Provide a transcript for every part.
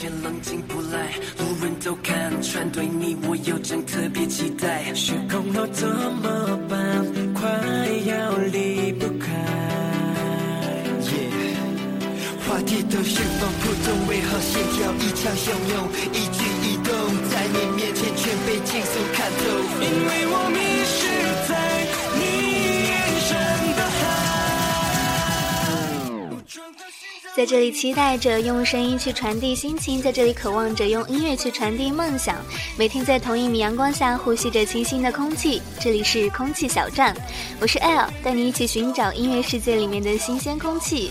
我完全冷静不来，路人都看穿，对你我有种特别期待。失控了怎么办？快要离不开。话题都释放不同，为何心跳异常汹涌？一举一动在你面前全被轻松看透，因为我迷失在这里期待着用声音去传递心情，在这里渴望着用音乐去传递梦想。每天在同一米阳光下呼吸着清新的空气，这里是空气小站，我是 L，带你一起寻找音乐世界里面的新鲜空气。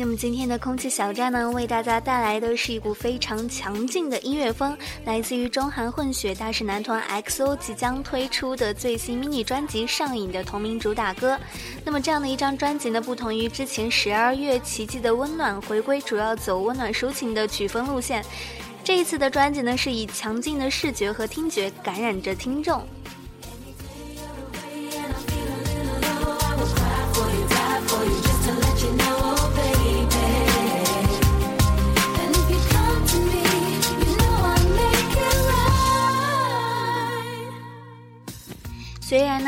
那么今天的空气小站呢，为大家带来的是一股非常强劲的音乐风，来自于中韩混血大势男团 XO 即将推出的最新 mini 专辑《上瘾》的同名主打歌。那么这样的一张专辑呢，不同于之前十二月奇迹的温暖回归，主要走温暖抒情的曲风路线。这一次的专辑呢，是以强劲的视觉和听觉感染着听众。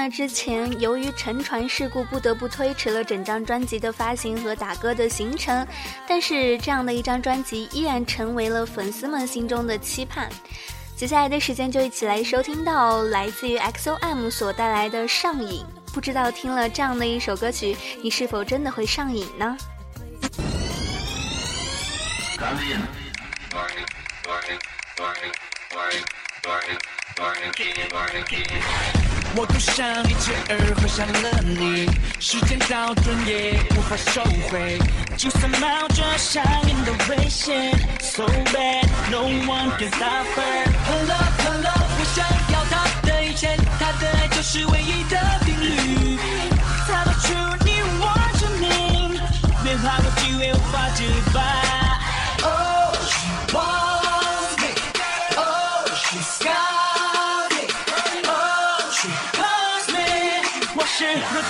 那，之前由于沉船事故不得不推迟了整张专辑的发行和打歌的行程，但是这样的一张专辑依然成为了粉丝们心中的期盼。接下来的时间就一起来收听到来自于 XOM 所带来的《上瘾》，不知道听了这样的一首歌曲，你是否真的会上瘾呢？我多想一切而合上了你，时间倒转也无法收回，就算冒着上瘾的危险，So bad no one can stop her。Hello hello，我想要她的一切，他的爱就是唯一的定律。他露出你我之名，别怕过机会无法击败。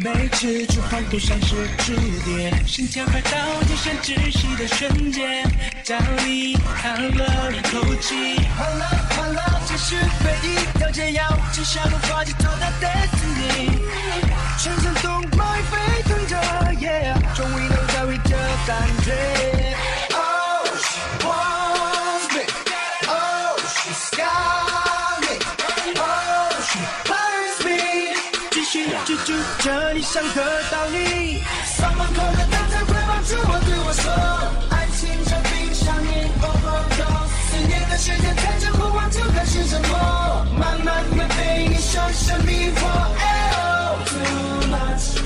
每次触碰都像是触电，心跳快到就像窒息的瞬间，找你叹了一口气。好了好了，这是唯一条解药，只想无法解脱的 destiny，全身动脉沸腾着，yeah，终于能找回这感觉。继续追逐着你，想得到你。上门口的灯才会帮助我对我说，爱情像冰上面 overdose，思念的时间才将呼唤就开始沉默，慢慢的被你深深迷惑。Oh, too much，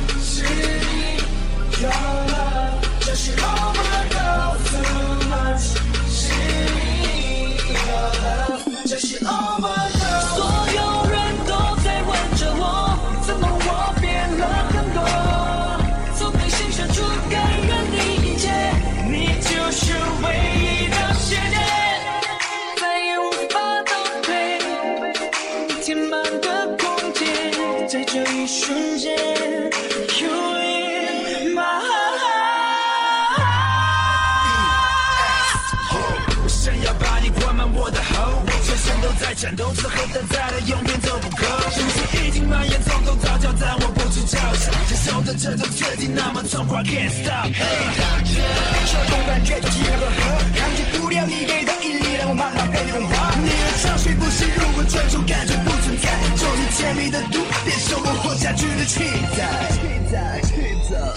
满我的喉，全身都在颤抖，此后等待的永远都不够。情绪已经蔓延，从头到脚，但我不知交手。接受的这种决定，那么痛快，can't stop。这种感觉就结了合，抗拒不了你给的引力，让我慢慢被融化。你的潮水不是，如果这种感觉不存在，就是甜蜜的毒，变成我活下去的期待。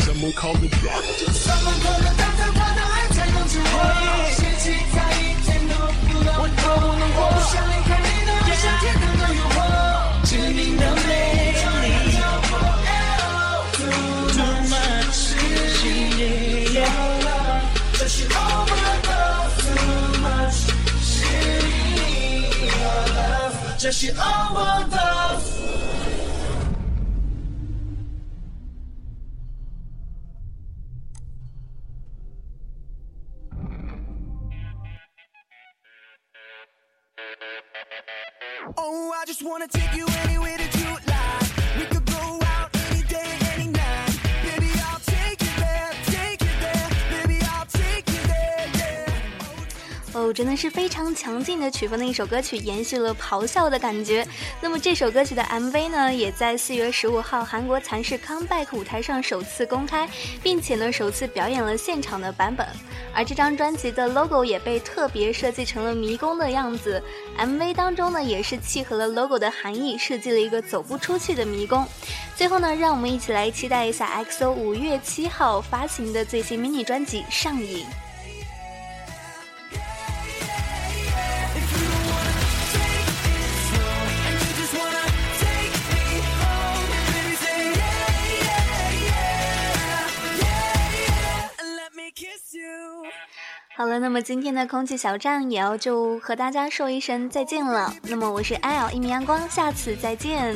Someone call it back。Someone call it back，才我的 czasie. Oh, I just wanna take you anywhere that you 哦，真的是非常强劲的曲风的一首歌曲，延续了咆哮的感觉。那么这首歌曲的 MV 呢，也在四月十五号韩国蚕室 Comeback 舞台上首次公开，并且呢首次表演了现场的版本。而这张专辑的 logo 也被特别设计成了迷宫的样子，MV 当中呢也是契合了 logo 的含义，设计了一个走不出去的迷宫。最后呢，让我们一起来期待一下 XO 五月七号发行的最新 mini 专辑《上瘾》。好了，那么今天的空气小站也要就和大家说一声再见了。那么我是 L 一米阳光，下次再见。